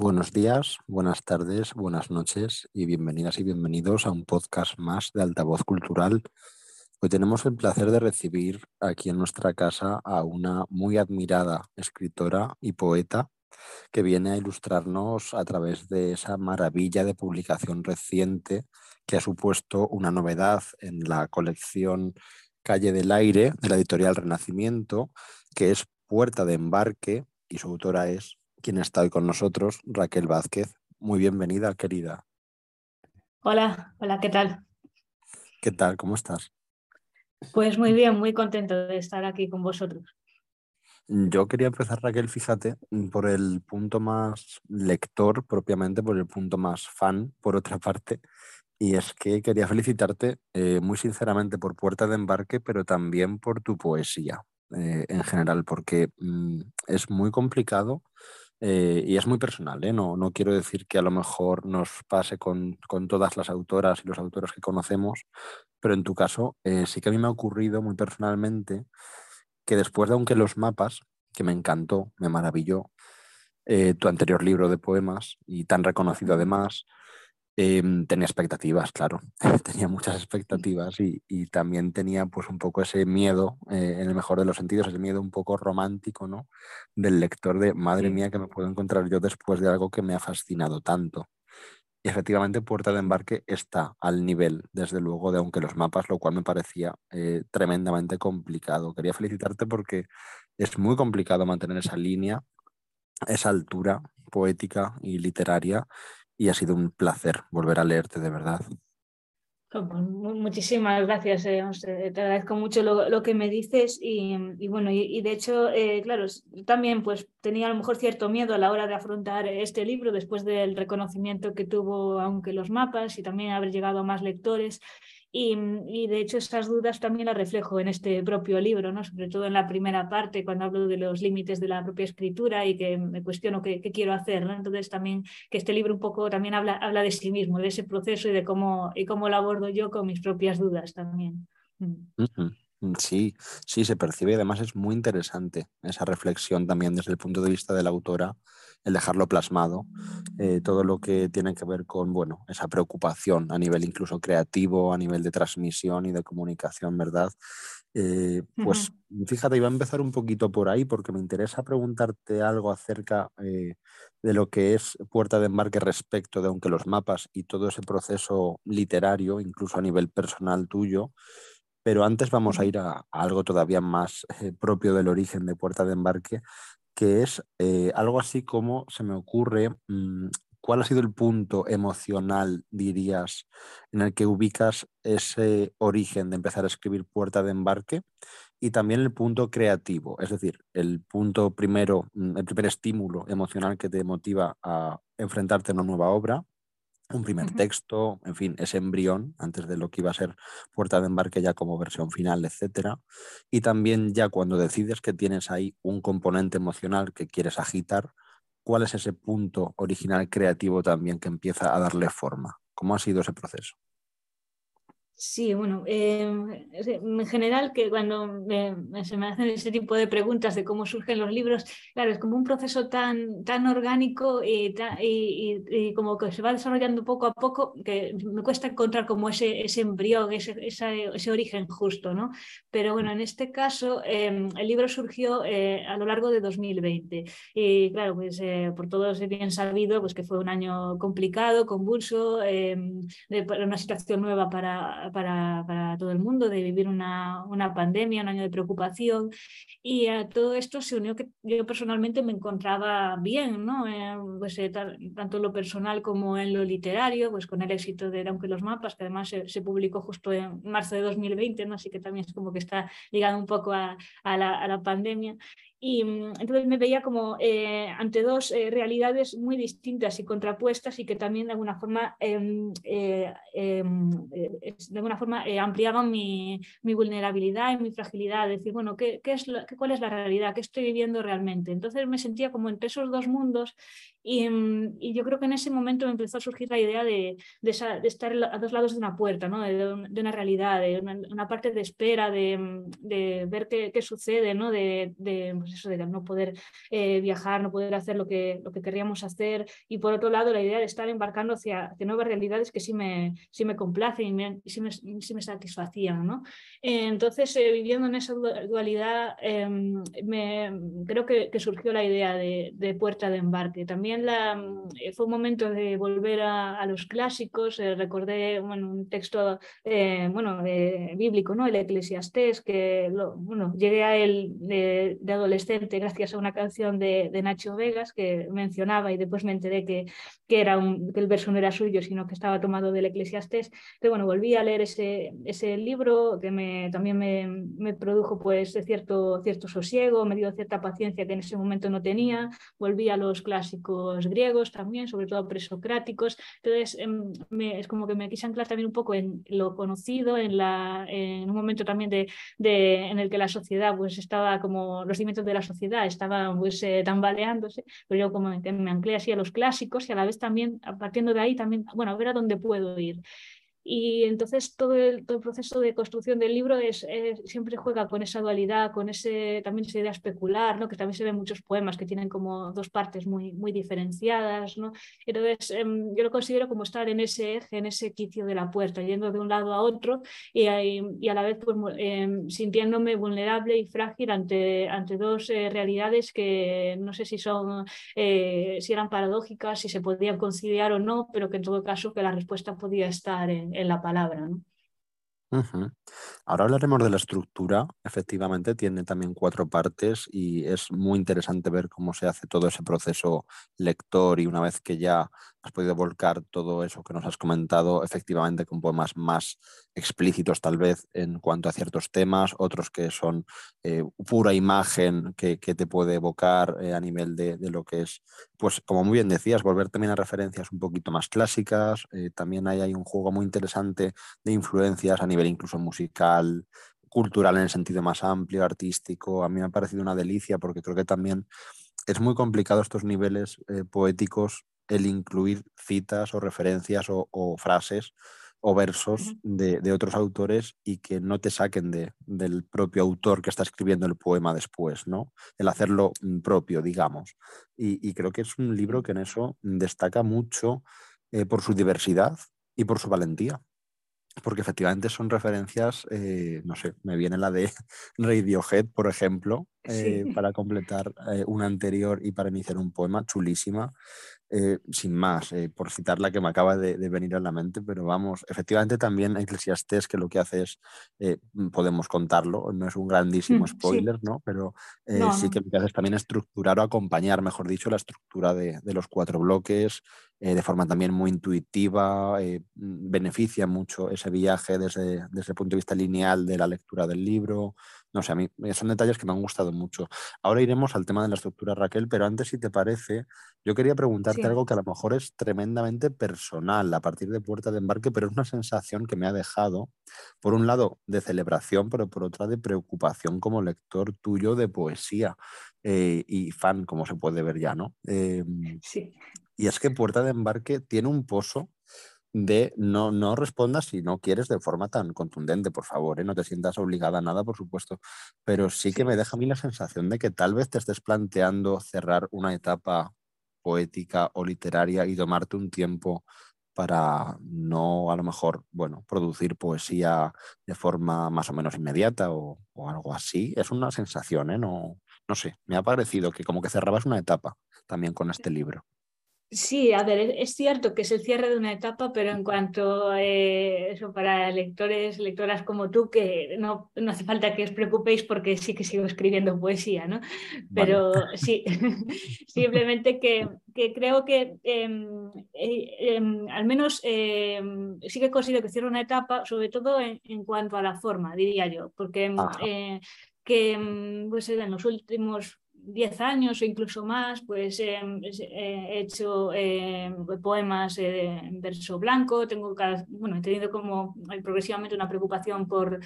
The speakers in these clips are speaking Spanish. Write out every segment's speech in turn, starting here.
Buenos días, buenas tardes, buenas noches y bienvenidas y bienvenidos a un podcast más de Altavoz Cultural. Hoy tenemos el placer de recibir aquí en nuestra casa a una muy admirada escritora y poeta que viene a ilustrarnos a través de esa maravilla de publicación reciente que ha supuesto una novedad en la colección Calle del Aire de la editorial Renacimiento, que es Puerta de Embarque y su autora es quien está hoy con nosotros, Raquel Vázquez. Muy bienvenida, querida. Hola, hola, ¿qué tal? ¿Qué tal? ¿Cómo estás? Pues muy bien, muy contento de estar aquí con vosotros. Yo quería empezar, Raquel, fíjate, por el punto más lector, propiamente, por el punto más fan, por otra parte, y es que quería felicitarte eh, muy sinceramente por Puerta de Embarque, pero también por tu poesía eh, en general, porque mm, es muy complicado eh, y es muy personal, ¿eh? no, no, quiero decir que a lo mejor nos pase con, con, todas las autoras y los autores que conocemos, pero en tu caso eh, sí que a mí me ha ocurrido muy personalmente que después de Aunque los mapas, que me encantó, me maravilló, tu anterior libro de poemas y tan reconocido además, Em, tenía expectativas, claro, tenía muchas expectativas y, y, también tenía pues un poco ese miedo, eh, en el mejor de los sentidos, ese miedo un poco romántico, ¿no? Del lector de, madre mía, que me puedo encontrar yo después de algo que me ha fascinado tanto. Y efectivamente Puerta de Embarque está al nivel, desde luego, de aunque los mapas, lo cual me parecía eh, tremendamente complicado. Quería felicitarte porque es muy complicado mantener esa línea, esa altura poética y literaria y ha sido un placer volver a leerte de verdad. Pues, muchísimas gracias, eh, te agradezco mucho lo, que me dices y, bueno, y, de hecho, eh, claro, también pues tenía a lo mejor cierto miedo a la hora de afrontar este libro después del reconocimiento que tuvo, aunque los mapas y también haber llegado a más lectores y, de hecho esas dudas también las reflejo en este propio libro, ¿no? sobre todo en la primera parte, cuando hablo de los límites de la propia escritura y que me cuestiono qué, quiero hacer. ¿no? Entonces también que este libro un poco también habla, habla de sí mismo, de ese proceso y de cómo, y cómo lo abordo yo con mis propias dudas también. Sí, sí, se percibe y además es muy interesante esa reflexión también desde el punto de vista de la autora, el dejarlo plasmado, eh, todo lo que tiene que ver con, bueno, esa preocupación a nivel incluso creativo, a nivel de transmisión y de comunicación, ¿verdad? Eh, pues fíjate, iba a empezar un poquito por ahí porque me interesa preguntarte algo acerca eh, de lo que es Puerta de Embarque respecto de aunque los mapas y todo ese proceso literario, incluso a nivel personal tuyo, pero antes vamos a ir a, algo todavía más eh, propio del origen de Puerta de Embarque, que es eh, algo así como se me ocurre, mm, ¿cuál ha sido el punto emocional, dirías, en el que ubicas ese origen de empezar a escribir Puerta de Embarque? Y también el punto creativo, es decir, el punto primero, mm, el primer estímulo emocional que te motiva a enfrentarte a una nueva obra un primer texto, en fin, ese embrión antes de lo que iba a ser Puerta de Embarque ya como versión final, etcétera. Y también ya cuando decides que tienes ahí un componente emocional que quieres agitar, ¿cuál es ese punto original creativo también que empieza a darle forma? ¿Cómo ha sido ese proceso? Sí, bueno, em, en general que cuando se me hacen ese tipo de preguntas de cómo surgen los libros, claro, es como un proceso tan, tan orgánico y, y, como que se va desarrollando poco a poco que me cuesta encontrar como ese, ese embrión, ese, ese, origen justo, ¿no? Pero bueno, en este caso em, el libro surgió eh, a lo largo de 2020 y claro, pues eh, por todo es bien sabido pues que fue un año complicado, convulso, em, de, una situación nueva para para, todo el mundo, de vivir una, una, pandemia, un año de preocupación. Y a todo esto se unió que yo personalmente me encontraba bien, ¿no? Eh, pues, eh, tanto en lo personal como en lo literario, pues con el éxito de Aunque los mapas, que además se, publicó justo en marzo de 2020, ¿no? así que también es como que está ligado un poco a, a, la, a la pandemia. Y mm, entonces me veía como eh, ante dos eh, realidades muy distintas y contrapuestas y que también de alguna forma, em, eh, em, de alguna forma ampliaban mi, mi, vulnerabilidad y mi fragilidad. Decir, bueno, ¿qué, qué es ¿cuál es la realidad? ¿Qué estoy viviendo realmente? Entonces me sentía como entre esos dos mundos Mm, y, yo creo que en ese momento me empezó a surgir la idea de, estar a dos lados de una puerta, ¿no? de, una realidad, de una, parte de espera, de, mm, ver qué, sucede, ¿no? de, pues eso, de no poder eh, viajar, no poder hacer lo que, lo que querríamos hacer. Y por otro lado, la idea de estar embarcando hacia, nuevas realidades que sí me, sí me complacen y, sí, me, sí me satisfacían. ¿no? entonces, eh, viviendo en esa dualidad, em, me, creo que, que, surgió la idea de, puerta de embarque. También mm, fue un momento de volver a, los clásicos. Eh, recordé un texto bueno, bíblico, ¿no? el Eclesiastés, que bueno, llegué a él de, adolescente gracias a una canción de, de, Nacho Vegas que mencionaba y después me enteré que, que, era un, que el verso no era suyo, sino que estaba tomado del Eclesiastés. Pero bueno, volví a leer ese, ese libro que me, también me, me produjo pues cierto, cierto sosiego, me dio cierta paciencia que en ese momento no tenía. Volví a los clásicos griegos también, sobre todo presocráticos. Entonces em, me, es como que me quise anclar también un poco en lo conocido, en, la, en un momento también de, de, en el que la sociedad pues estaba como los cimientos de la sociedad estaban pues eh, tambaleándose, pero yo como que me anclé así a los clásicos y a la vez también, partiendo de ahí también, bueno, a ver a dónde puedo ir. Y entonces todo el, todo el, proceso de construcción del libro es, siempre juega con esa dualidad, con ese, también esa idea especular, ¿no? que también se ven muchos poemas que tienen como dos partes muy, muy diferenciadas. ¿no? Entonces em, yo lo considero como estar en ese eje, en ese quicio de la puerta, yendo de un lado a otro y, y a la vez pues, em, sintiéndome vulnerable y frágil ante, ante dos eh, realidades que no sé si son eh, si eran paradójicas, si se podían conciliar o no, pero que en todo caso que la respuesta podía estar en en la palabra. ¿no? Ahora hablaremos de la estructura. Efectivamente, tiene también cuatro partes y es muy interesante ver cómo se hace todo ese proceso lector y una vez que ya has podido volcar todo eso que nos has comentado, efectivamente con poemas más explícitos tal vez en cuanto a ciertos temas, otros que son eh, pura imagen que, te puede evocar eh, a nivel de, lo que es, pues como muy bien decías, volver también a referencias un poquito más clásicas. Eh, también hay, hay un juego muy interesante de influencias a nivel incluso musical, cultural en el sentido más amplio, artístico. A mí me ha parecido una delicia porque creo que también es muy complicado estos niveles eh, poéticos el incluir citas o referencias o, frases o versos de, otros autores y que no te saquen de, del propio autor que está escribiendo el poema después, ¿no? El hacerlo mm, propio, digamos. Y, creo que es un libro que en eso destaca mucho eh, por su diversidad y por su valentía porque efectivamente son referencias, eh, no sé, me viene la de Radiohead, por ejemplo, eh, para completar eh, una anterior y para iniciar un poema, chulísima. Eh, sin más, eh, por citar la que me acaba de, venir a la mente, pero vamos, efectivamente también Eclesiastés, que lo que hace es, eh, podemos contarlo, no es un grandísimo mm, spoiler, ¿no? Pero sí que lo que hace es también estructurar o acompañar, mejor dicho, la estructura de, de los cuatro bloques de forma también muy intuitiva, beneficia mucho ese viaje desde, desde el punto de vista lineal de la lectura del libro, no sé, a mí eh, son detalles que me han gustado mucho. Ahora iremos al tema de la estructura, Raquel, pero antes, si te parece, yo quería preguntarte algo que a lo mejor es tremendamente personal a partir de Puerta de Embarque, pero es una sensación que me ha dejado, por un lado, de celebración, pero por otra, de preocupación como lector tuyo de poesía eh, y fan, como se puede ver ya, ¿no? Em, sí. Y es que Puerta de Embarque tiene un pozo de no, no respondas si no quieres de forma tan contundente, por favor, ¿eh? no te sientas obligada a nada, por supuesto, pero sí que me deja a mí la sensación de que tal vez te estés planteando cerrar una etapa poética o literaria y tomarte un tiempo para no a lo mejor, bueno, producir poesía de forma más o menos inmediata o, algo así. Es una sensación, ¿eh? No, no sé, me ha parecido que como que cerrabas una etapa también con este libro. Sí, a ver, es cierto que es el cierre de una etapa, pero en cuanto a eh, eso para lectores, lectoras como tú, que no, no, hace falta que os preocupéis porque sí que sigo escribiendo poesía, ¿no? Pero sí, simplemente que, que, creo que em, eh, em, al menos em, sí que considero que cierra una etapa, sobre todo en, en, cuanto a la forma, diría yo, porque eh, que pues, en los últimos 10 años o incluso más, pues eh, he hecho eh, poemas en verso blanco, tengo bueno, he tenido como progresivamente una preocupación por,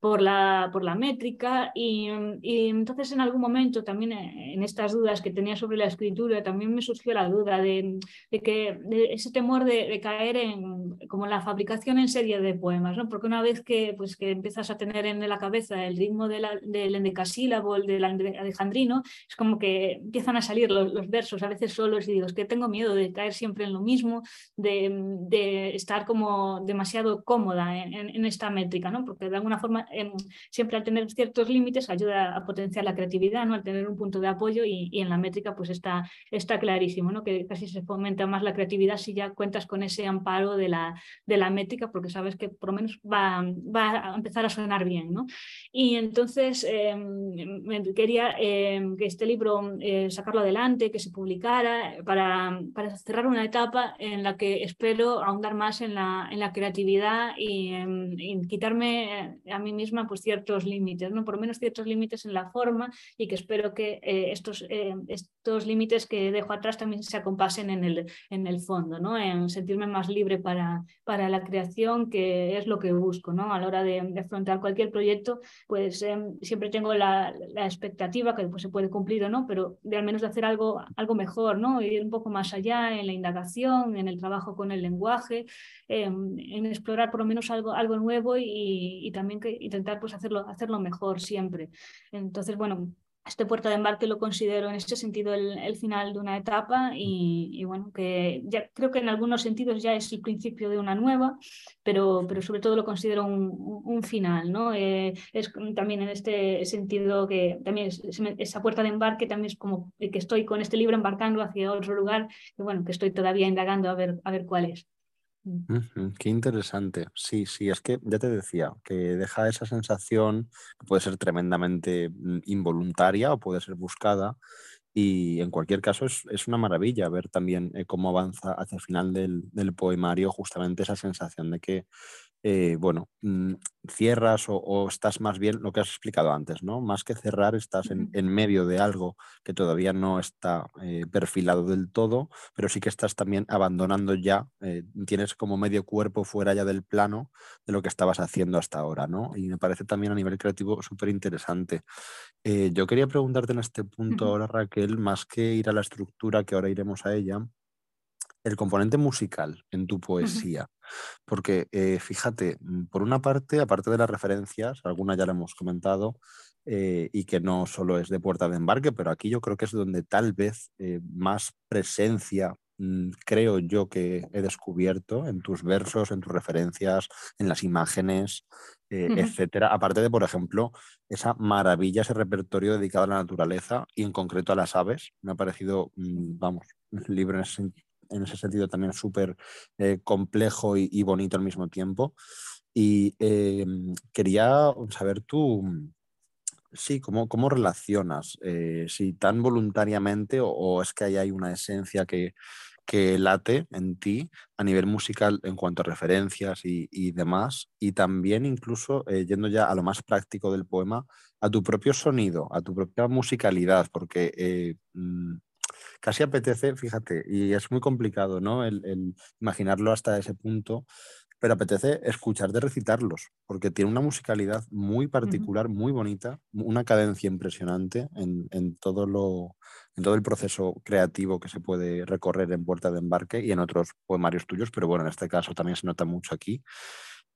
por la, por la métrica y, entonces en algún momento también eh, en estas dudas que tenía sobre la escritura también me surgió la duda de, que ese temor de, caer en como la fabricación en serie de poemas, ¿no? porque una vez que, pues, que empiezas a tener en la cabeza el ritmo de la, del endecasílabo, el del alejandrino, es como que empiezan a salir los, los, versos a veces solos y digo, es que tengo miedo de caer siempre en lo mismo, de, de estar como demasiado cómoda en, en, esta métrica, ¿no? porque de alguna forma siempre al tener ciertos límites ayuda a potenciar la creatividad, ¿no? al tener un punto de apoyo y, en la métrica pues está, está clarísimo, ¿no? que casi se fomenta más la creatividad si ya cuentas con ese amparo de la, de la métrica porque sabes que por lo menos va, va a empezar a sonar bien. ¿no? Y entonces em, quería em, que este libro eh, sacarlo adelante, que se publicara para, para, cerrar una etapa en la que espero ahondar más en la, en la creatividad y, y quitarme a mí misma pues, ciertos límites, ¿no? por lo menos ciertos límites en la forma y que espero que eh, estos, eh, estos límites que dejo atrás también se acompasen en el, en el fondo, ¿no? en sentirme más libre para, para la creación, que es lo que busco ¿no? a la hora de, afrontar cualquier proyecto, pues em, siempre tengo la, la expectativa, que después se puede cumplir o no, pero de al menos de hacer algo, algo mejor, ¿no? ir un poco más allá en la indagación, en el trabajo con el lenguaje, en explorar por lo menos algo, algo nuevo y también que intentar pues hacerlo, hacerlo mejor siempre. Entonces, bueno, este puerta de embarque lo considero en ese sentido el, final de una etapa y, bueno, que ya creo que en algunos sentidos ya es el principio de una nueva, pero, pero sobre todo lo considero un, final, ¿no? Eh, es también en este sentido que también esa puerta de embarque también es como que estoy con este libro embarcando hacia otro lugar, que bueno, que estoy todavía indagando a ver, a ver cuál es. Mm. qué interesante. Sí, sí, es que ya te decía que deja esa sensación que puede ser tremendamente mm, involuntaria o puede ser buscada. Y en cualquier caso es, una maravilla ver también eh, cómo avanza hacia el final del, del, poemario justamente esa sensación de que eh, bueno, mm, cierras o, estás más bien lo que has explicado antes, ¿no? Más que cerrar, estás en, medio de algo que todavía no está eh, perfilado del todo, pero sí que estás también abandonando ya, eh, tienes como medio cuerpo fuera ya del plano de lo que estabas haciendo hasta ahora, ¿no? Y me parece también a nivel creativo súper interesante. yo quería preguntarte en este punto ahora, Raquel, más que ir a la estructura, que ahora iremos a ella, el componente musical en tu poesía. Porque eh, fíjate, mm, por una parte, aparte de las referencias, algunas ya lo hemos comentado, eh, y que no solo es de puerta de embarque, pero aquí yo creo que es donde tal vez eh, más presencia mm, creo yo que he descubierto en tus versos, en tus referencias, en las imágenes, etcétera. Aparte de, por ejemplo, esa maravilla, ese repertorio dedicado a la naturaleza y en concreto a las aves. Me ha parecido, mm, vamos, libro en ese, en ese sentido también súper eh, complejo y, bonito al mismo tiempo. Y eh, quería saber tú, sí, cómo, cómo relacionas, eh, si tan voluntariamente o, es que ahí hay una esencia que, que late en ti a nivel musical en cuanto a referencias y, demás, y también incluso yendo ya a lo más práctico del poema, a tu propio sonido, a tu propia musicalidad, porque mm, casi apetece, fíjate, y es muy complicado, ¿no? El, imaginarlo hasta ese punto, pero apetece escucharte recitarlos, porque tiene una musicalidad muy particular, muy bonita, una cadencia impresionante en, todo lo, en todo el proceso creativo que se puede recorrer en Puerta de Embarque y en otros poemarios tuyos, pero bueno, en este caso también se nota mucho aquí.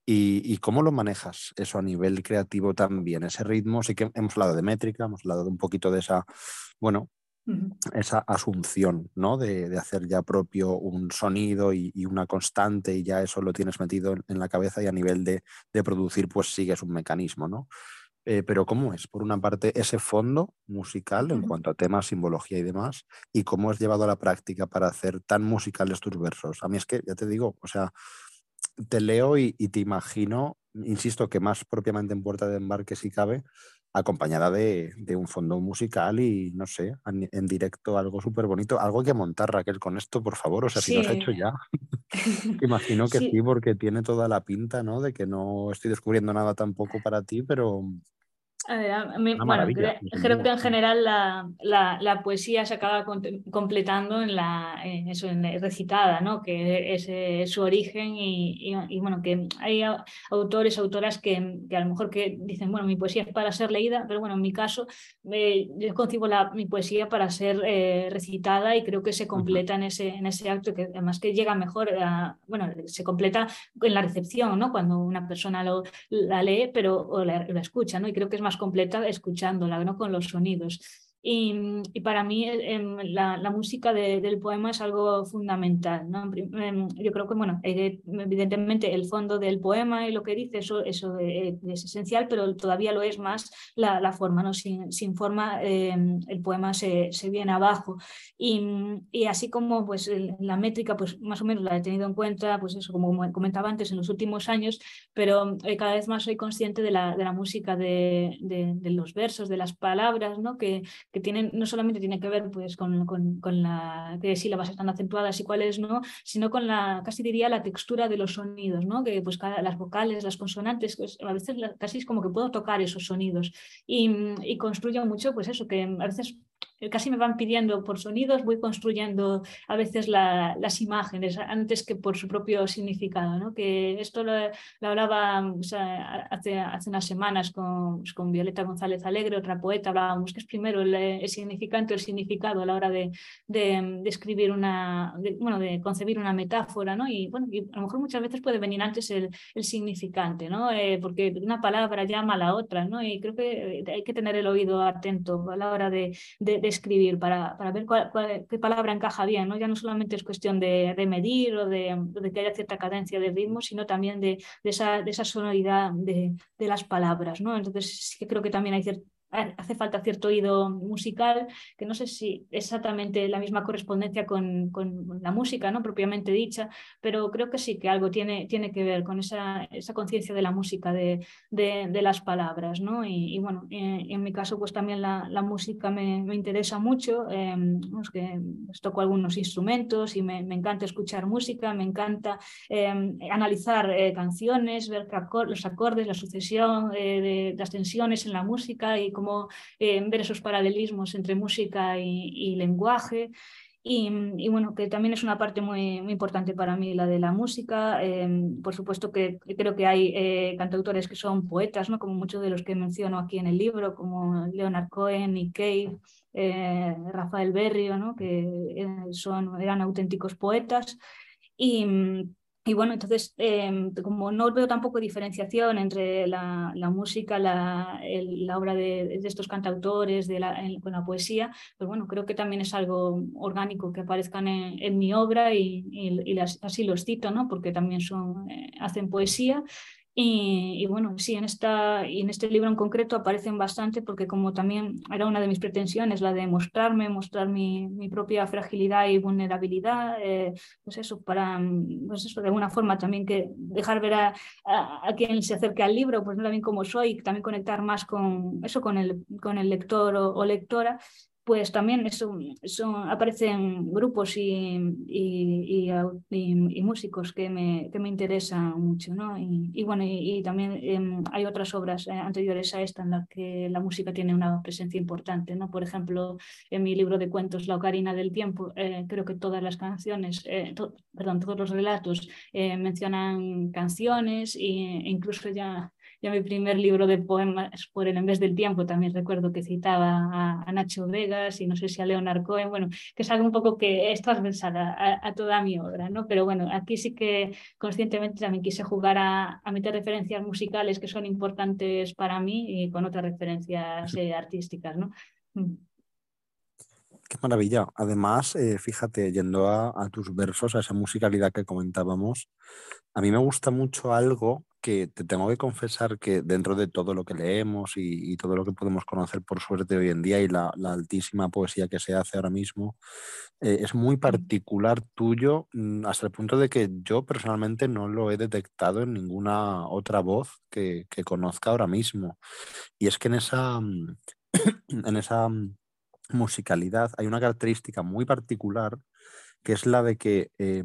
¿Y, ¿Y, cómo lo manejas eso a nivel creativo también? Ese ritmo, sí que hemos hablado de métrica, hemos hablado de un poquito de esa, bueno, esa asunción, ¿no? De, hacer ya propio un sonido y, una constante y ya eso lo tienes metido en, la cabeza y a nivel de, producir pues sigues un mecanismo, ¿no? Eh, pero ¿cómo es? Por una parte, ese fondo musical en cuanto a temas, simbología y demás, y cómo has llevado a la práctica para hacer tan musicales tus versos. A mí es que, ya te digo, o sea, te leo y, y te imagino, insisto, que más propiamente en Puerta de Embarque si cabe, acompañada de, un fondo musical y no sé, en, directo algo súper bonito. Algo hay que montar, Raquel, con esto, por favor. O sea, si lo has hecho ya. Imagino que sí. porque tiene toda la pinta, ¿no? De que no estoy descubriendo nada tampoco para ti, pero bueno, creo, que en general la, la, poesía se acaba completando en la eso, en recitada, ¿no? que es, su origen y, y, bueno, que hay autores, autoras que, que, a lo mejor que dicen, bueno, mi poesía es para ser leída, pero bueno, en mi caso eh, yo concibo la, mi poesía para ser eh, recitada y creo que se completa en, ese, en ese acto, que además que llega mejor, bueno, se completa en la recepción, ¿no? cuando una persona lo, la lee pero, o la, la escucha, ¿no? y creo que es más completa escuchándola, ¿no? con los sonidos. Y, para mí em, la, la música del poema es algo fundamental. ¿no? Em, yo creo que, bueno, evidentemente el fondo del poema y lo que dice, eso, eso es esencial, pero todavía lo es más la, la forma. ¿no? Sin, sin forma em, el poema se, se, viene abajo. Y, y, así como pues, la métrica, pues más o menos la he tenido en cuenta, pues eso, como comentaba antes, en los últimos años, pero eh, cada vez más soy consciente de la, de la música de, de, de los versos, de las palabras, ¿no? que que tienen, no solamente tiene que ver pues, con, con, con la qué sílabas están acentuadas y cuáles no, sino con la, casi diría, la textura de los sonidos, ¿no? que pues, las vocales, las consonantes, pues, a veces casi es como que puedo tocar esos sonidos y, y construyo mucho, pues eso, que a veces casi me van pidiendo por sonidos, voy construyendo a veces las imágenes antes que por su propio significado. ¿no? Que esto lo, hablaba hace, hace unas semanas con, pues, con, Violeta González Alegre, otra poeta, hablábamos que es primero el, significante, el significado a la hora de, de, escribir una, bueno, de concebir una metáfora, ¿no? Y bueno, a lo mejor muchas veces puede venir antes el, el significante, ¿no? Eh, porque una palabra llama a la otra, ¿no? Y creo que hay que tener el oído atento a la hora de, de escribir para, para ver cuál, qué palabra encaja bien. ¿no? Ya no solamente es cuestión de, de medir o de, de, que haya cierta cadencia de ritmo, sino también de, esa, esa sonoridad de, las palabras. ¿no? Entonces, sí que creo que también hay cierta hace falta cierto oído musical, que no sé si exactamente la misma correspondencia con, con la música, ¿no? propiamente dicha, pero creo que sí que algo tiene, tiene que ver con esa, esa conciencia de la música, de, de, las palabras. ¿no? Y, bueno, en, en, mi caso pues también la, la música me, me, interesa mucho, eh, que pues, toco algunos instrumentos y me, me, encanta escuchar música, me encanta eh, analizar eh, canciones, ver los acordes, la sucesión eh, de las tensiones en la música y cómo eh, ver esos paralelismos entre música y, lenguaje. Y, bueno, que también es una parte muy, importante para mí la de la música. Eh, por supuesto que creo que hay eh, cantautores que son poetas, ¿no? como muchos de los que menciono aquí en el libro, como Leonard Cohen, y Cave, Rafael Berrio, ¿no? que son, eran auténticos poetas. Y bueno, entonces, eh, como no veo tampoco diferenciación entre la, la música, la, la obra de, de, estos cantautores, con la poesía, pues bueno, creo que también es algo orgánico que aparezcan en, en mi obra y, y, y las, así los cito, ¿no? porque también son, eh, hacen poesía y, bueno, sí, en, esta, y en este libro en concreto aparecen bastante porque como también era una de mis pretensiones, la de mostrarme, mostrar mi, mi propia fragilidad y vulnerabilidad, eh, pues eso, para, pues eso, de alguna forma también que dejar ver a, a, quien se acerque al libro, pues también como soy, también conectar más con eso, con el, con el lector o lectora pues también eso, son, aparecen grupos y, y, y, músicos que me, que me interesan mucho. ¿no? Y, bueno, y, también eh, hay otras obras eh, anteriores a esta en las que la música tiene una presencia importante. ¿no? Por ejemplo, en mi libro de cuentos La Ocarina del Tiempo, eh, creo que todas las canciones, eh, perdón, todos los relatos mencionan canciones e incluso ya ya mi primer libro de poemas por el En vez del tiempo también recuerdo que citaba a, Nacho Vegas y no sé si a Leonard Cohen, bueno, que es algo un poco que es transversal a, toda mi obra, ¿no? Pero bueno, aquí sí que conscientemente también quise jugar a, a meter referencias musicales que son importantes para mí y con otras referencias eh, artísticas, ¿no? Mm. Qué maravilla. Además, eh, fíjate, yendo a, tus versos, a esa musicalidad que comentábamos, a mí me gusta mucho algo que te tengo que confesar que dentro de todo lo que leemos y, y todo lo que podemos conocer por suerte hoy en día y la, la altísima poesía que se hace ahora mismo, eh, es muy particular tuyo mm, hasta el punto de que yo personalmente no lo he detectado en ninguna otra voz que, que conozca ahora mismo. Y es que en esa, en esa musicalidad hay una característica muy particular que es la de que eh,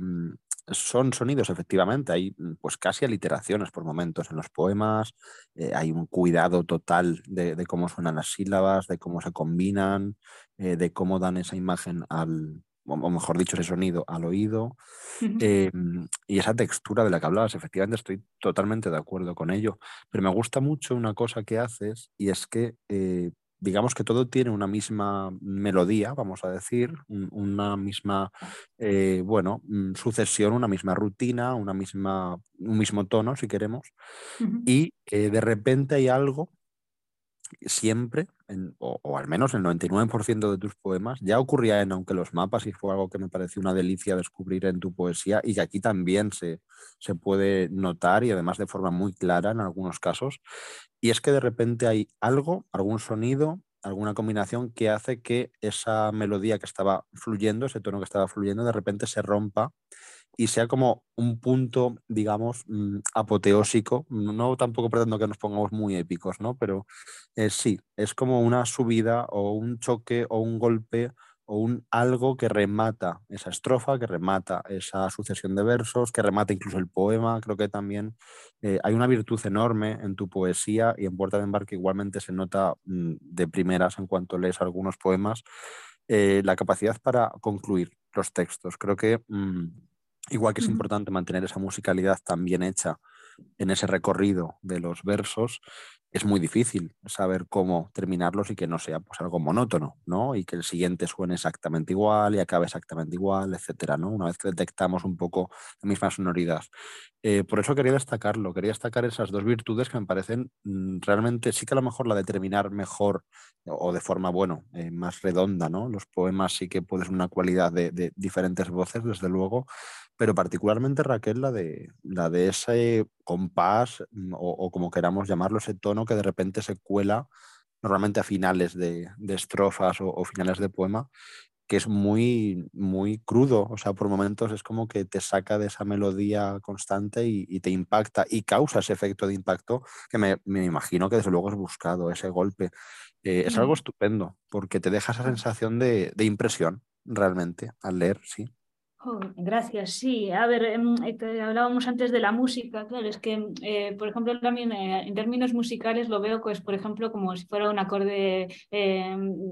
son sonidos, efectivamente. Hay mm, pues casi aliteraciones por momentos en los poemas. Eh, hay un cuidado total de, cómo suenan las sílabas, de cómo se combinan, eh, de cómo dan esa imagen al, o mejor dicho, ese sonido al oído. Em, y esa textura de la que hablabas, efectivamente estoy totalmente de acuerdo con ello. Pero me gusta mucho una cosa que haces y es que eh, digamos que todo tiene una misma melodía, vamos a decir, una misma, eh, bueno, mm, sucesión, una misma rutina, una misma, un mismo tono, si queremos, y eh, de repente hay algo siempre, o, al menos el 99% de tus poemas, ya ocurría en Aunque los mapas y fue algo que me pareció una delicia descubrir en tu poesía y que aquí también se, se puede notar y además de forma muy clara en algunos casos, y es que de repente hay algo, algún sonido, alguna combinación que hace que esa melodía que estaba fluyendo, ese tono que estaba fluyendo, de repente se rompa y sea como un punto, digamos, mm, apoteósico. No tampoco pretendo que nos pongamos muy épicos, ¿no? Pero eh, sí, es como una subida o un choque o un golpe o un algo que remata esa estrofa, que remata esa sucesión de versos, que remata incluso el poema. Creo que también eh, hay una virtud enorme en tu poesía y en Puerta de Embarque igualmente se nota mm, de primeras en cuanto lees algunos poemas, eh, la capacidad para concluir los textos. Creo que mm, igual que es importante mantener esa musicalidad tan bien hecha en ese recorrido de los versos, es muy difícil saber cómo terminarlos y que no sea pues, algo monótono, ¿no? Y que el siguiente suene exactamente igual y acabe exactamente igual, etcétera, ¿no? Una vez que detectamos un poco la misma sonoridad. Eh, por eso quería destacarlo, quería destacar esas dos virtudes que me parecen mm, realmente, sí que a lo mejor la de terminar mejor o de forma, bueno, eh, más redonda, ¿no? Los poemas sí que pueden una cualidad de, de diferentes voces, desde luego, pero particularmente Raquel, la de, la de ese compás mm, o, como queramos llamarlo, ese tono que de repente se cuela normalmente a finales de, estrofas o, finales de poema, que es muy, muy crudo, o sea, por momentos es como que te saca de esa melodía constante y, te impacta y causa ese efecto de impacto que me, imagino que desde luego es buscado, ese golpe. Eh, es algo estupendo porque te deja esa sensación de, de impresión realmente al leer, sí. Gracias, sí. A ver, em, eh, hablábamos antes de la música, claro, es que, eh, por ejemplo, también eh, en términos musicales lo veo, pues, por ejemplo, como si fuera un acorde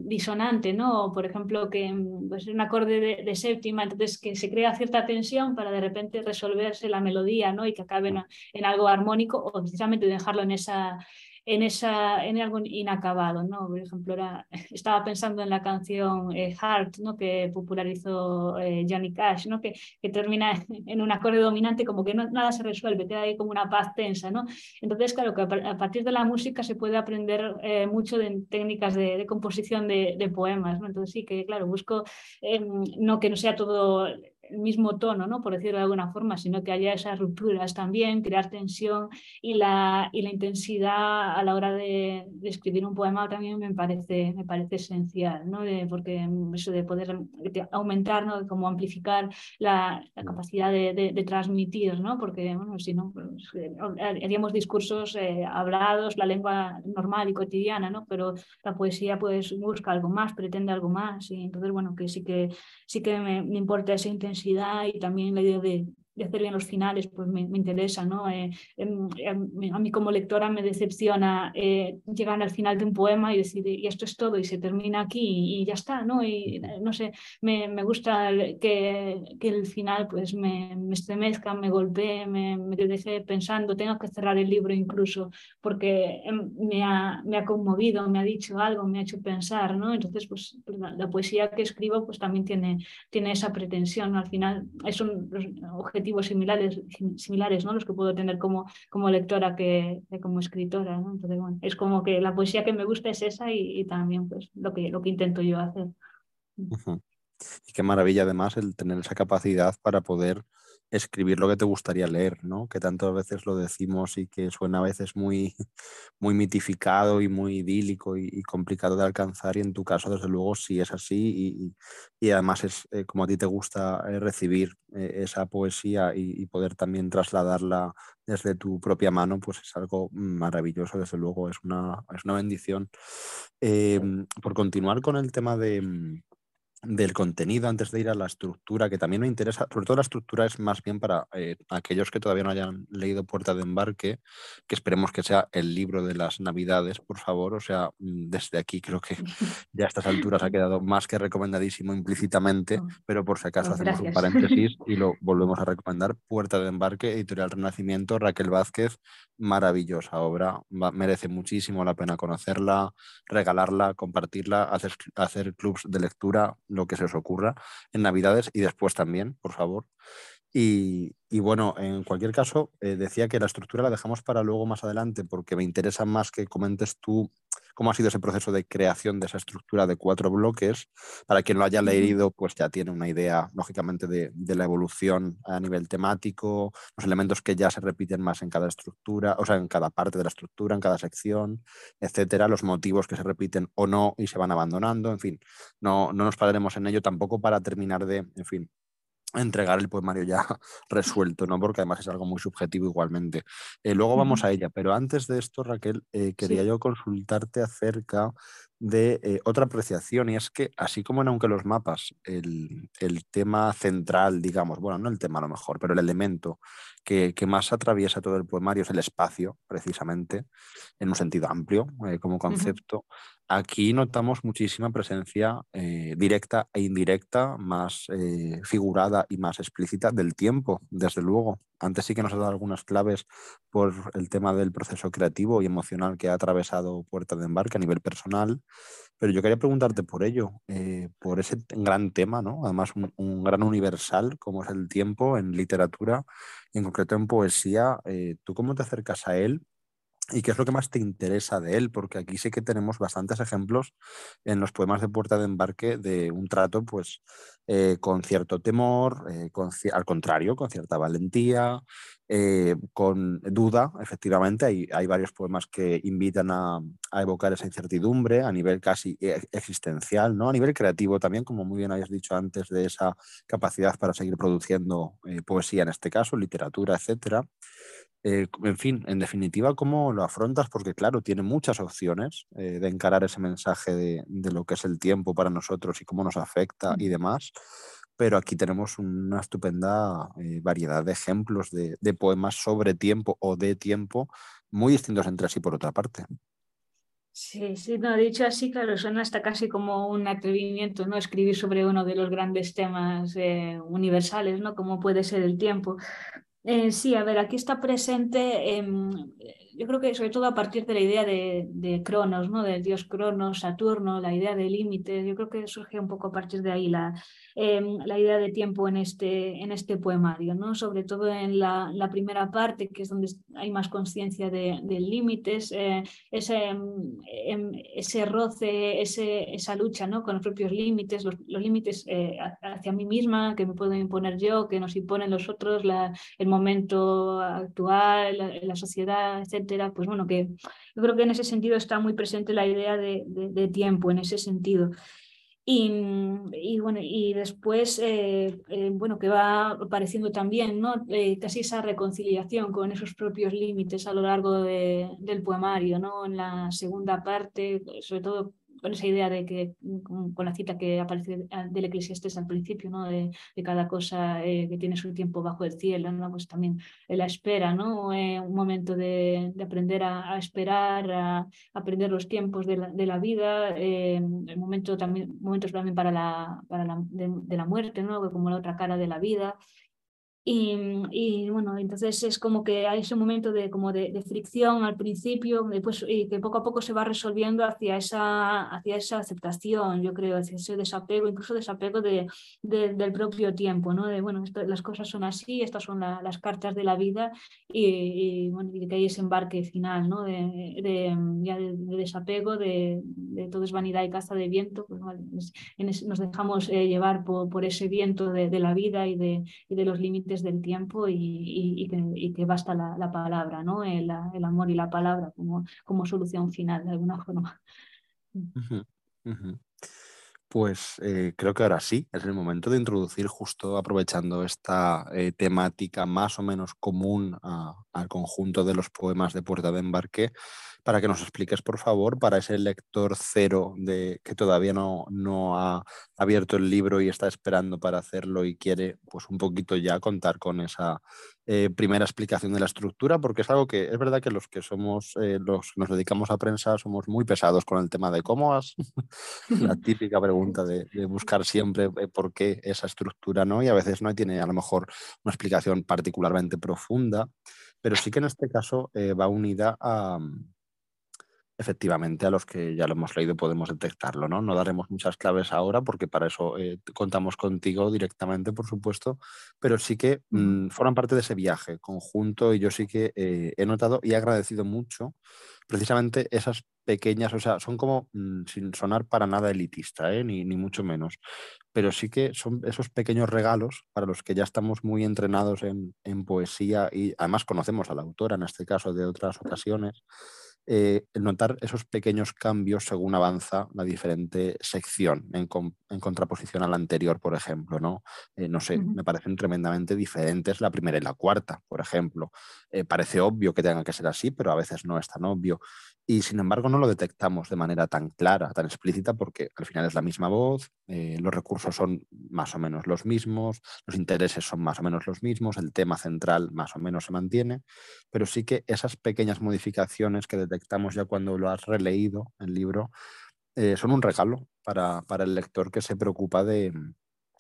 disonante, ¿no? O, por ejemplo, que pues, un acorde de, séptima, entonces que se crea cierta tensión para de repente resolverse la melodía, ¿no? Y que acabe en algo armónico o precisamente dejarlo en esa en, esa, en algo inacabado. ¿no? Por ejemplo, estaba pensando en la canción eh, Heart, ¿no? que popularizó eh, Johnny Cash, ¿no? que, que, termina en un acorde dominante, como que no, nada se resuelve, queda ahí como una paz tensa. ¿no? Entonces, claro, que a partir de la música se puede aprender eh, mucho de técnicas de, composición de, de, poemas. ¿no? Entonces, sí que, claro, busco em, no que no sea todo el mismo tono, ¿no? por decirlo de alguna forma, sino que haya esas rupturas también, crear tensión y la, y la intensidad a la hora de, escribir un poema también me parece, me parece esencial, ¿no? De, porque eso de poder aumentar, ¿no? como amplificar la, la capacidad de, de, transmitir, ¿no? porque bueno, si no, pues, eh, haríamos discursos eh, hablados, la lengua normal y cotidiana, ¿no? pero la poesía pues busca algo más, pretende algo más, y entonces bueno, que sí que, sí que me, me importa esa intensidad y también la idea de, de hacer bien los finales, pues me, interesa, ¿no? Eh, em, em, a mí como lectora me decepciona eh, llegar al final de un poema y decir, y esto es todo, y se termina aquí y, ya está, ¿no? Y no sé, me, me gusta que, que, el final pues me, me estremezca, me golpee, me, me, deje pensando, tengo que cerrar el libro incluso, porque em, me ha, me ha conmovido, me ha dicho algo, me ha hecho pensar, ¿no? Entonces, pues la, poesía que escribo pues también tiene, tiene esa pretensión, Al final, es un objetivo similares, similares ¿no? los que puedo tener como, como lectora que, como escritora. Entonces, bueno, es como que la poesía que me gusta es esa y, también pues, lo, que, lo que intento yo hacer. Y qué maravilla además el tener esa capacidad para poder escribir lo que te gustaría leer, ¿no? Que tantas veces lo decimos y que suena a veces muy, muy mitificado y muy idílico y, complicado de alcanzar y en tu caso desde luego sí es así y, además es eh, como a ti te gusta eh, recibir eh, esa poesía y, poder también trasladarla desde tu propia mano, pues es algo maravilloso, desde luego, es una, es una bendición. Em, por continuar con el tema de del contenido antes de ir a la estructura, que también me interesa, sobre todo la estructura es más bien para eh, aquellos que todavía no hayan leído Puerta de Embarque, que esperemos que sea el libro de las Navidades, por favor. O sea, mm, desde aquí creo que ya a estas alturas ha quedado más que recomendadísimo implícitamente, oh, pero por si acaso oh, hacemos un paréntesis y lo volvemos a recomendar. Puerta de Embarque, Editorial Renacimiento, Raquel Vázquez, maravillosa obra, merece muchísimo la pena conocerla, regalarla, compartirla, hacer, hacer clubs de lectura lo que se os ocurra en Navidades y después también, por favor. Y, bueno, en cualquier caso, eh, decía que la estructura la dejamos para luego más adelante porque me interesa más que comentes tú cómo ha sido ese proceso de creación de esa estructura de cuatro bloques. Para quien lo haya leído, pues ya tiene una idea, lógicamente, de, la evolución a nivel temático, los elementos que ya se repiten más en cada estructura, o sea, en cada parte de la estructura, en cada sección, etcétera, los motivos que se repiten o no y se van abandonando, en fin, no, no nos pararemos en ello tampoco para terminar de, en fin, entregar el poemario ya resuelto, ¿no? Porque además es algo muy subjetivo igualmente. Eh, luego vamos a ella, pero antes de esto, Raquel, eh, quería yo consultarte acerca de eh, otra apreciación y es que así como en Aunque los mapas, el, tema central, digamos, bueno, no el tema a lo mejor, pero el elemento que, más atraviesa todo el poemario es el espacio, precisamente, en un sentido amplio como concepto. Aquí notamos muchísima presencia eh, directa e indirecta, más eh, figurada y más explícita del tiempo, desde luego. Antes sí que nos ha dado algunas claves por el tema del proceso creativo y emocional que ha atravesado Puerta de Embarque a nivel personal, pero yo quería preguntarte por ello, eh, por ese gran tema, ¿no? además un, gran universal como es el tiempo en literatura, en concreto en poesía. ¿Tú cómo te acercas a él? ¿Y qué es lo que más te interesa de él? Porque aquí sí que tenemos bastantes ejemplos en los poemas de Puerta de Embarque de un trato, pues, eh, con cierto temor, eh, al contrario, con cierta valentía, eh, con duda, efectivamente. Hay, hay, varios poemas que invitan a, a, evocar esa incertidumbre a nivel casi existencial, ¿no? A nivel creativo también, como muy bien habías dicho antes, de esa capacidad para seguir produciendo poesía en este caso, literatura, etcétera. Eh, en fin, en definitiva, ¿cómo lo afrontas? Porque claro, tiene muchas opciones de encarar ese mensaje de, lo que es el tiempo para nosotros y cómo nos afecta y demás. Pero aquí tenemos una estupenda eh, variedad de ejemplos de, poemas sobre tiempo o de tiempo muy distintos entre sí por otra parte. Sí, sí, no, dicho así, claro, suena hasta casi como un atrevimiento, ¿no? Escribir sobre uno de los grandes temas universales, ¿no? Como puede ser el tiempo. Eh, sí, a ver, aquí está presente, em, yo creo que sobre todo a partir de la idea de, Cronos, ¿no? del dios Cronos, Saturno, la idea de límites, yo creo que surge un poco a partir de ahí la, em, la idea de tiempo en este, en este poemario, ¿no? sobre todo en la, primera parte, que es donde hay más conciencia de, límites, eh, ese, em, ese roce, ese, esa lucha ¿no? con los propios límites, los, límites eh, hacia mí misma, que me puedo imponer yo, que nos imponen los otros, la, el momento actual, la, sociedad, pues bueno, que yo creo que en ese sentido está muy presente la idea de, tiempo, en ese sentido. Y, bueno, y después, eh, eh, bueno, que va apareciendo también, ¿no? Eh, casi esa reconciliación con esos propios límites a lo largo del poemario, ¿no? En la segunda parte, sobre todo con esa idea de que, con, la cita que aparece del Eclesiastes al principio, ¿no? de, cada cosa eh, que tiene su tiempo bajo el cielo, ¿no? pues también la espera, ¿no? Eh, un momento de, aprender a, esperar, a, aprender los tiempos de la, de vida, eh, momento también, momentos también para la, para la, de, la muerte, ¿no? como la otra cara de la vida. Y, bueno, entonces es como que hay ese momento de, como de, fricción al principio, después, y que poco a poco se va resolviendo hacia esa, hacia esa aceptación, yo creo, hacia ese desapego, incluso desapego de, del propio tiempo, ¿no? De, bueno, las cosas son así, estas son las cartas de la vida y, bueno, y que hay ese embarque final, ¿no? De, ya de, desapego, de, todo es vanidad y caza de viento, pues, nos dejamos eh, llevar por, por, ese viento de, la vida y de, y de los límites del tiempo y, que, basta la, palabra, ¿no? El, amor y la palabra como, solución final de alguna forma. Pues eh, creo que ahora sí, es el momento de introducir justo aprovechando esta eh, temática más o menos común al conjunto de los poemas de Puerta de Embarque, para que nos expliques, por favor, para ese lector cero de, que todavía no, no ha abierto el libro y está esperando para hacerlo y quiere pues un poquito ya contar con esa eh, primera explicación de la estructura, porque es algo que es verdad que los que somos, eh, los que nos dedicamos a prensa, somos muy pesados con el tema de cómo has, la típica pregunta de, de, buscar siempre eh, por qué esa estructura, ¿no? Y a veces no tiene a lo mejor una explicación particularmente profunda, pero sí que en este caso va unida a, efectivamente a los que ya lo hemos leído podemos detectarlo, ¿no? No daremos muchas claves ahora porque para eso eh, contamos contigo directamente, por supuesto, pero sí que mmm, forman parte de ese viaje conjunto y yo sí que eh, he notado y he agradecido mucho precisamente esas pequeñas, o sea, son como mmm, sin sonar para nada elitista, ¿eh? ni, ni mucho menos, pero sí que son esos pequeños regalos para los que ya estamos muy entrenados en, en poesía y además conocemos a la autora, en este caso de otras ocasiones eh, notar esos pequeños cambios según avanza la diferente sección en, en contraposición a la anterior, por ejemplo. No, eh, no sé, uh -huh. me parecen tremendamente diferentes la primera y la cuarta, por ejemplo. Eh, parece obvio que tenga que ser así, pero a veces no es tan obvio. Y sin embargo no lo detectamos de manera tan clara, tan explícita, porque al final es la misma voz, los recursos son más o menos los mismos, los intereses son más o menos los mismos, el tema central más o menos se mantiene, pero sí que esas pequeñas modificaciones que detectamos ya cuando lo has releído el libro eh, son un regalo para, para el lector que se preocupa de,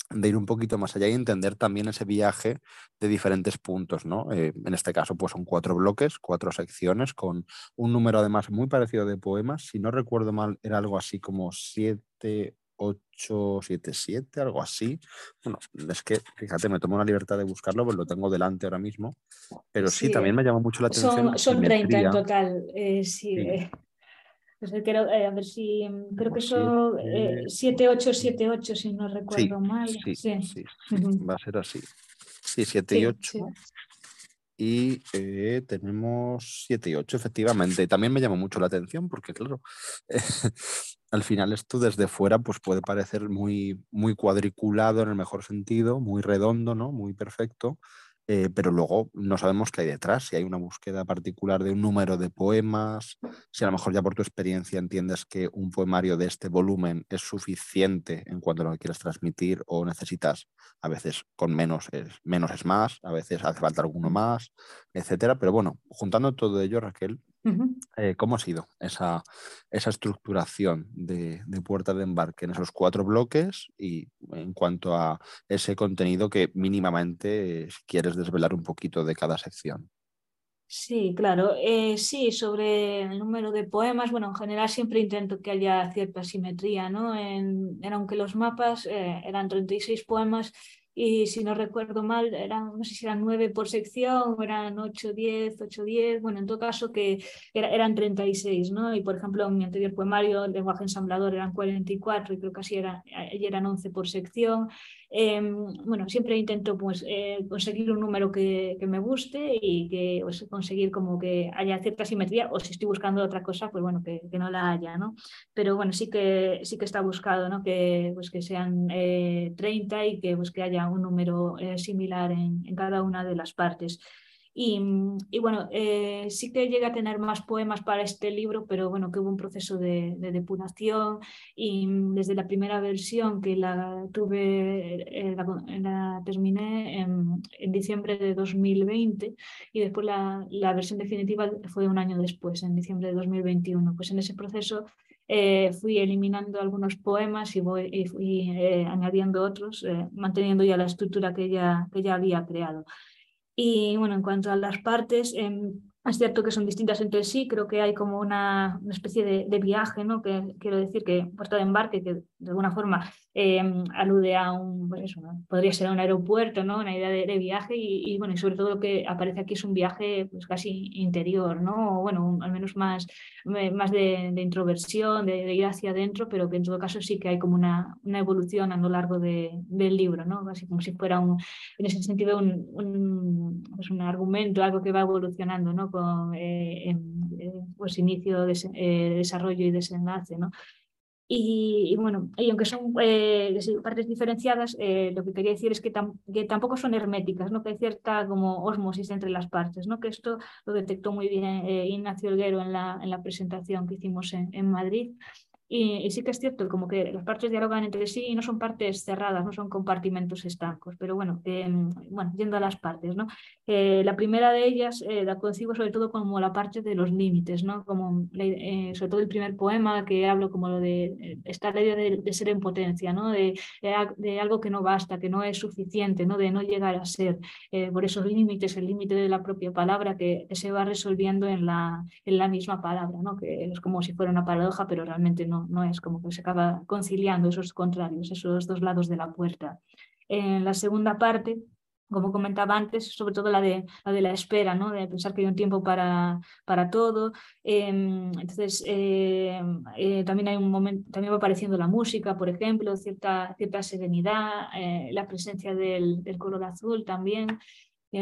de ir un poquito más allá y entender también ese viaje de diferentes puntos, ¿no? Eh, en este caso, pues son cuatro bloques, cuatro secciones, con un número además muy parecido de poemas. Si no recuerdo mal, era algo así como siete, ocho, siete, siete, algo así. Bueno, es que, fíjate, me tomo una libertad de buscarlo, pues lo tengo delante ahora mismo. Pero sí, sí también me llama mucho la atención. Son, son 30 en total, eh, sí. sí. Eh. Pues creo, eh, a ver si creo que son eh, 7878, si no recuerdo sí, mal. Sí, sí. va a ser así. Sí, 7 y 8. Y eh, tenemos 7 y 8, efectivamente. También me llamó mucho la atención porque, claro, al final esto desde fuera pues puede parecer muy, muy cuadriculado en el mejor sentido, muy redondo, ¿no? Muy perfecto. Eh, pero luego no sabemos qué hay detrás, si hay una búsqueda particular de un número de poemas, si a lo mejor ya por tu experiencia entiendes que un poemario de este volumen es suficiente en cuanto a lo que quieres transmitir o necesitas a veces con menos es, menos es más, a veces hace falta alguno más, etcétera. Pero bueno, juntando todo ello, Raquel, Uh -huh. eh, ¿Cómo ha sido esa, esa estructuración de, de, puerta de embarque en esos cuatro bloques y en cuanto a ese contenido que mínimamente eh, quieres desvelar un poquito de cada sección? Sí, claro. Eh, sí, sobre el número de poemas, bueno, en general siempre intento que haya cierta simetría, ¿no? En, en aunque los mapas eh, eran 36 poemas, y si no recuerdo mal, eran, no sé si eran nueve por sección, eran 8, 10, 8, 10, bueno, en todo caso que era, eran 36, ¿no? Y por ejemplo, en mi anterior poemario, el lenguaje ensamblador eran 44 y creo que así era, eran 11 por sección. Eh, bueno, siempre intento pues, eh, conseguir un número que, que, me guste y que pues, conseguir como que haya cierta simetría o si estoy buscando otra cosa, pues bueno, que, que no la haya, ¿no? Pero bueno, sí que, sí que está buscado, ¿no? Que, pues, que sean eh, 30 y que, pues, que haya un número eh, similar en, en, cada una de las partes. Y, y bueno, eh, sí que llegué a tener más poemas para este libro, pero bueno, que hubo un proceso de, de depuración y desde la primera versión que la tuve, eh, la, la, terminé en, en, diciembre de 2020 y después la, la versión definitiva fue un año después, en diciembre de 2021. Pues en ese proceso eh, fui eliminando algunos poemas y, voy, y fui eh, añadiendo otros, eh, manteniendo ya la estructura que ya, que ya había creado. Y bueno, en cuanto a las partes, eh, es cierto que son distintas entre sí, creo que hay como una, una especie de, viaje, ¿no? Que quiero decir que puerta de embarque, que de alguna forma eh, alude a un, pues eso, podría ser un aeropuerto, ¿no? Una idea de, viaje y, y, bueno, y sobre todo lo que aparece aquí es un viaje pues casi interior, ¿no? O bueno, al menos más, más de, de introversión, de, ir hacia adentro, pero que en todo caso sí que hay como una, una evolución a lo largo del libro, ¿no? Casi como si fuera un, en ese sentido un, un, pues un argumento, algo que va evolucionando, ¿no? Con, eh, en, pues inicio, des, eh, desarrollo y desenlace, ¿no? Y, bueno, y aunque son eh, partes diferenciadas, eh, lo que quería decir es que, que, tampoco son herméticas, ¿no? que hay cierta como osmosis entre las partes, ¿no? que esto lo detectó muy bien eh, Ignacio Elguero en la, en la presentación que hicimos en, en Madrid. Y, sí que es cierto, como que las partes dialogan entre sí y no son partes cerradas, no son compartimentos estancos. Pero bueno, em, bueno yendo a las partes, ¿no? Eh, la primera de ellas eh, la concibo sobre todo como la parte de los límites, ¿no? Como eh, sobre todo el primer poema que hablo como lo de esta idea de, ser en potencia, ¿no? De, de, algo que no basta, que no es suficiente, ¿no? De no llegar a ser. por esos límites, el límite de la propia palabra que, se va resolviendo en la, en la misma palabra, ¿no? Que es como si fuera una paradoja, pero realmente no no, es como que se acaba conciliando esos contrarios, esos dos lados de la puerta. En la segunda parte, como comentaba antes, sobre todo la de la, de la espera, ¿no? de pensar que hay un tiempo para, para todo. Em, entonces, em, eh, también hay un momento, también va apareciendo la música, por ejemplo, cierta, cierta serenidad, eh, la presencia del, del, color azul también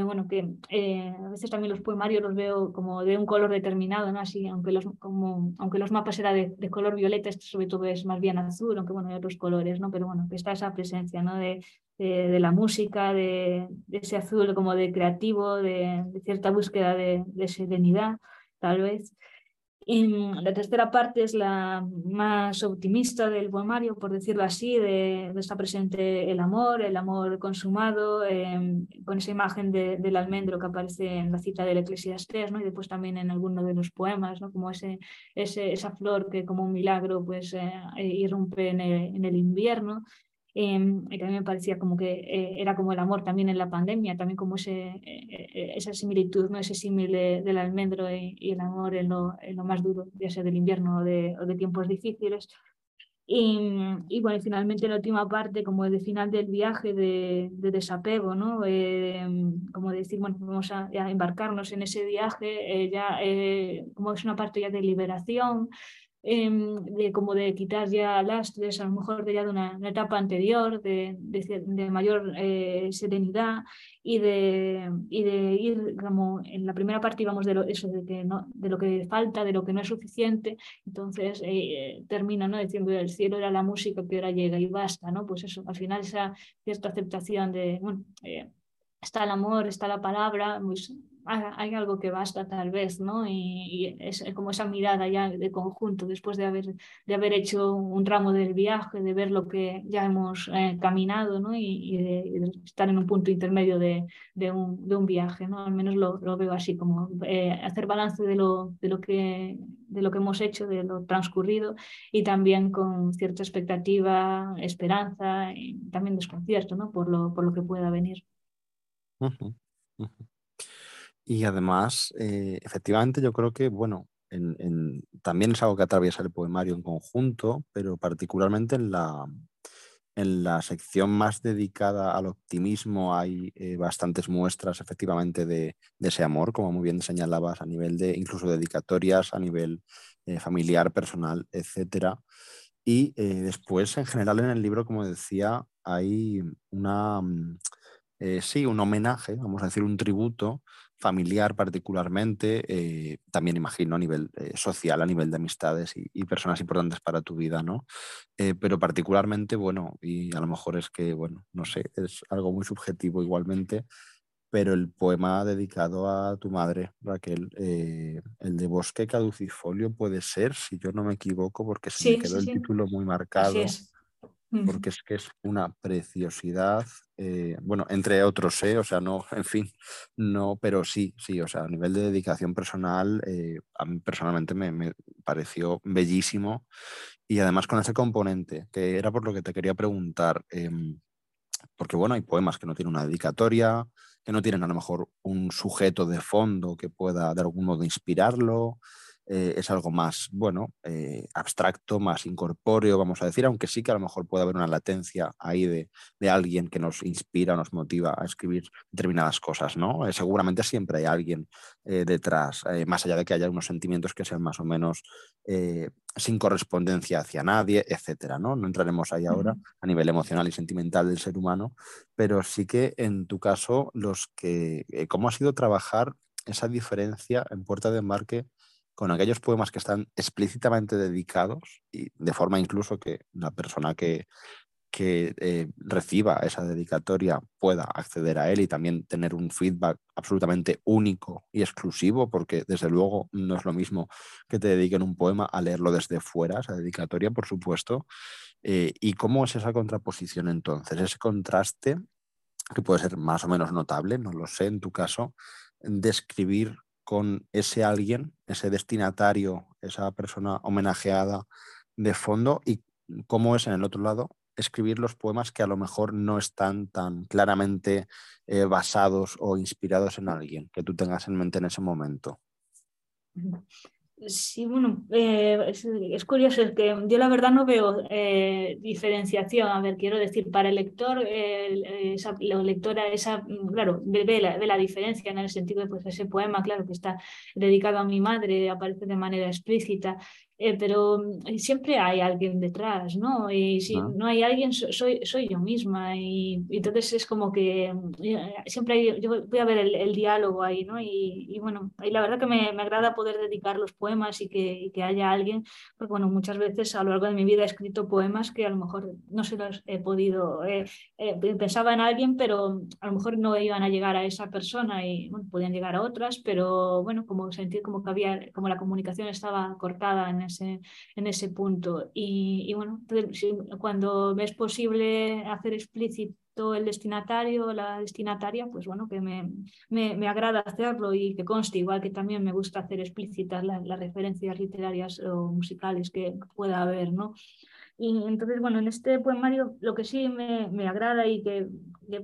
bueno, que eh, a veces también los poemarios los veo como de un color determinado, ¿no? Así, aunque los, como, aunque los mapas eran de, color violeta, esto sobre todo es más bien azul, aunque bueno, hay otros colores, ¿no? Pero bueno, que está esa presencia, ¿no? De, de, la música, de, ese azul como de creativo, de, cierta búsqueda de, serenidad, tal vez. Y la tercera parte es la más optimista del poemario, por decirlo así, de, está presente el amor, el amor consumado, em, con esa imagen del almendro que aparece en la cita del Eclesiastés, ¿no? y después también en alguno de los poemas, ¿no? como ese, ese, esa flor que como un milagro pues, eh, irrumpe en el, en el invierno. Em, y también me parecía como que eh, era como el amor también en la pandemia, también como ese, eh, eh, esa similitud, ¿no? ese símil del almendro y, el amor en lo, en lo, más duro, ya sea del invierno o de, o de tiempos difíciles. Y, y, bueno, finalmente la última parte, como de final del viaje de, de desapego, ¿no? como decir, bueno, vamos a, a, embarcarnos en ese viaje, ya como es una parte ya de liberación, Em, de como de quitar ya lastres, a lo mejor de ya de una, etapa anterior, de, de, mayor eh, serenidad y de, y de ir como en la primera parte íbamos de lo, eso, de, que no, de lo que falta, de lo que no es suficiente, entonces eh, termina ¿no? diciendo el cielo era la música que ahora llega y basta, ¿no? Pues eso, al final esa cierta aceptación de, bueno, eh, está el amor, está la palabra, pues hay algo que basta tal vez, ¿no? Y, es como esa mirada ya de conjunto después de haber, de haber hecho un tramo del viaje, de ver lo que ya hemos eh, caminado, ¿no? Y, estar en un punto intermedio de, de, un, de un, viaje, ¿no? Al menos lo, lo veo así, como eh, hacer balance de lo, de, lo que, de lo que hemos hecho, de lo transcurrido y también con cierta expectativa, esperanza y también desconcierto, ¿no? Por lo, por lo que pueda venir. Y además, eh, efectivamente, yo creo que, bueno, también es algo que atraviesa el poemario en conjunto, pero particularmente en la, en la sección más dedicada al optimismo hay eh, bastantes muestras efectivamente de, ese amor, como muy bien señalabas, a nivel de incluso dedicatorias, a nivel eh, familiar, personal, etc. Y después, en general, en el libro, como decía, hay una, mm, sí, un homenaje, vamos a decir, un tributo familiar particularmente, eh, también imagino a nivel eh, social, a nivel de amistades y, personas importantes para tu vida, ¿no? Eh, pero particularmente, bueno, y a lo mejor es que, bueno, no sé, es algo muy subjetivo igualmente, pero el poema dedicado a tu madre, Raquel, el de Bosque Caducifolio puede ser, si yo no me equivoco, porque se me quedó el título muy marcado porque es que es una preciosidad, eh, bueno, entre otros, ¿eh? o sea, no, en fin, no, pero sí, sí, o sea, a nivel de dedicación personal, eh, a mí personalmente me, pareció bellísimo y además con ese componente, que era por lo que te quería preguntar, em, porque bueno, hay poemas que no tienen una dedicatoria, que no tienen a lo mejor un sujeto de fondo que pueda de algún modo inspirarlo, eh, es algo más, bueno, eh, abstracto, más incorpóreo, vamos a decir, aunque sí que a lo mejor puede haber una latencia ahí de, alguien que nos inspira, nos motiva a escribir determinadas cosas, ¿no? Eh, seguramente siempre hay alguien detrás, más allá de que haya unos sentimientos que sean más o menos sin correspondencia hacia nadie, etcétera, ¿no? No entraremos ahí ahora a nivel emocional y sentimental del ser humano, pero sí que en tu caso, los que, ¿cómo ha sido trabajar esa diferencia en Puerta de Embarque con aquellos poemas que están explícitamente dedicados y de forma incluso que la persona que, que eh, reciba esa dedicatoria pueda acceder a él y también tener un feedback absolutamente único y exclusivo, porque desde luego no es lo mismo que te dediquen un poema a leerlo desde fuera, esa dedicatoria, por supuesto. Eh, ¿Y cómo es esa contraposición entonces? Ese contraste, que puede ser más o menos notable, no lo sé en tu caso, describir con ese alguien, ese destinatario, esa persona homenajeada de fondo y cómo es en el otro lado escribir los poemas que a lo mejor no están tan claramente eh, basados o inspirados en alguien que tú tengas en mente en ese momento. Sí, bueno, eh, es, curioso, es que yo la verdad no veo eh, diferenciación. A ver, quiero decir, para el lector, esa, la lectora, esa, claro, ve, la, ve, la, diferencia en el sentido de pues, ese poema, claro, que está dedicado a mi madre, aparece de manera explícita eh, pero mm, siempre hay alguien detrás, ¿no? Y si ah. no hay alguien, soy, soy yo misma. Y, entonces es como que mm, eh, siempre hay, yo voy a ver el, diálogo ahí, ¿no? Y, bueno, y la verdad que me, me, agrada poder dedicar los poemas y que, que, haya alguien, porque bueno, muchas veces a lo largo de mi vida he escrito poemas que a lo mejor no se los he podido, eh, pensaba en alguien, pero a lo mejor no iban a llegar a esa persona y bueno, podían llegar a otras, pero bueno, como sentir como que había, como la comunicación estaba cortada en ese, en ese punto. Y, bueno, cuando es posible hacer explícito el destinatario o la destinataria, pues bueno, que me, me, agrada hacerlo y que conste, igual que también me gusta hacer explícitas las, las referencias literarias o musicales que pueda haber, ¿no? Y entonces, bueno, en este poemario lo que sí me, me agrada y que,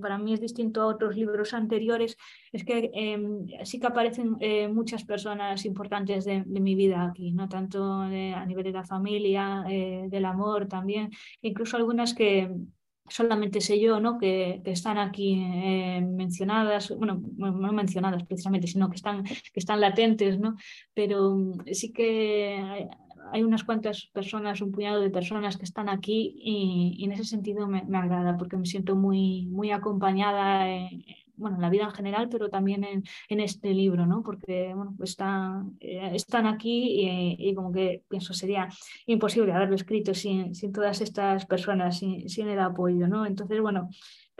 para mí es distinto a otros libros anteriores es que em, sí que aparecen eh, muchas personas importantes de, mi vida aquí, no tanto a nivel de la familia, eh, del amor también, incluso algunas que solamente sé yo, ¿no? Que, que están aquí eh, mencionadas, bueno, no mencionadas precisamente, sino que están, que están latentes, ¿no? Pero sí que hay unas cuantas personas, un puñado de personas que están aquí y, en ese sentido me, agrada porque me siento muy, muy acompañada en, bueno, en la vida en general, pero también en, en este libro, ¿no? Porque bueno, pues están, eh, están aquí y, como que pienso sería imposible haberlo escrito sin, sin todas estas personas, sin, sin el apoyo, ¿no? Entonces, bueno,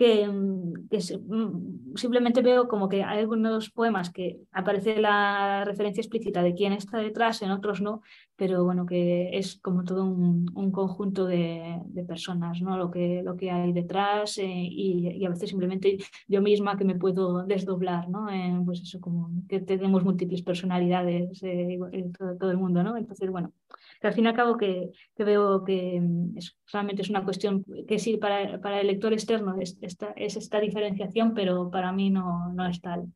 que, mm, mm, simplemente veo como que hay algunos poemas que aparece la referencia explícita de quién está detrás, en otros no, pero bueno, que es como todo un, conjunto de, personas, ¿no? Lo que, lo que hay detrás eh, y, a veces simplemente yo misma que me puedo desdoblar, ¿no? pues eso, como que tenemos múltiples personalidades, eh, todo, todo, el mundo, ¿no? Entonces, bueno, al fin y al cabo que, veo que mm, es, solamente es una cuestión que sí, para, para el lector externo es esta, es esta diferenciación, pero para mí no, no es tal.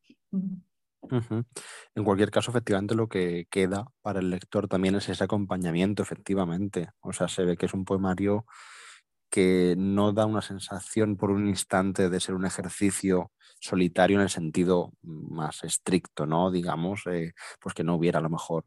En cualquier caso, efectivamente, lo que queda para el lector también es ese acompañamiento, efectivamente. O sea, se ve que es un poemario que no da una sensación por un instante de ser un ejercicio solitario en el sentido más estricto, ¿no? Digamos, eh, pues que no hubiera a lo mejor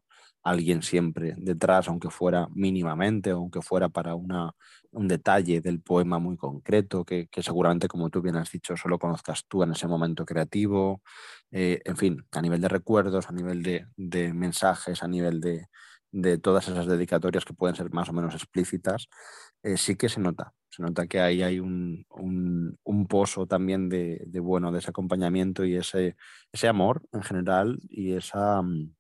alguien siempre detrás, aunque fuera mínimamente, aunque fuera para una, un detalle del poema muy concreto, que, seguramente, como tú bien has dicho, solo conozcas tú en ese momento creativo, eh, en fin, a nivel de recuerdos, a nivel de, mensajes, a nivel de, todas esas dedicatorias que pueden ser más o menos explícitas, eh, sí que se nota. Se nota que ahí hay un, un, pozo también de, de, bueno, de ese acompañamiento y ese, ese amor en general y esa, mm,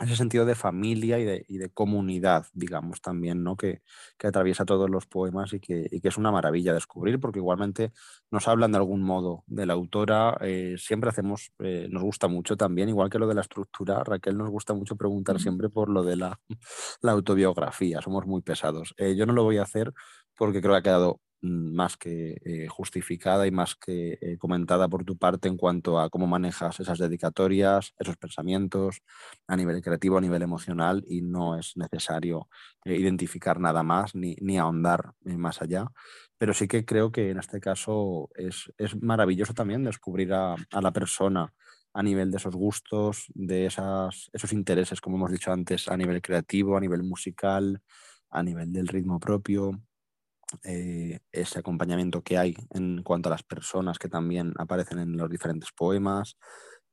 ese sentido de familia y de, y de comunidad, digamos, también, ¿no? Que, que, atraviesa todos los poemas y que, y que, es una maravilla descubrir, porque igualmente nos hablan de algún modo de la autora, eh, siempre hacemos, eh, nos gusta mucho también, igual que lo de la estructura, Raquel nos gusta mucho preguntar siempre por lo de la, la autobiografía, somos muy pesados. Eh, yo no lo voy a hacer porque creo que ha quedado más que eh, justificada y más que eh, comentada por tu parte en cuanto a cómo manejas esas dedicatorias, esos pensamientos a nivel creativo, a nivel emocional y no es necesario eh, identificar nada más ni, ni ahondar más allá. Pero sí que creo que en este caso es, es maravilloso también descubrir a, a, la persona a nivel de esos gustos, de esas, esos intereses, como hemos dicho antes, a nivel creativo, a nivel musical, a nivel del ritmo propio, eh, ese acompañamiento que hay en cuanto a las personas que también aparecen en los diferentes poemas.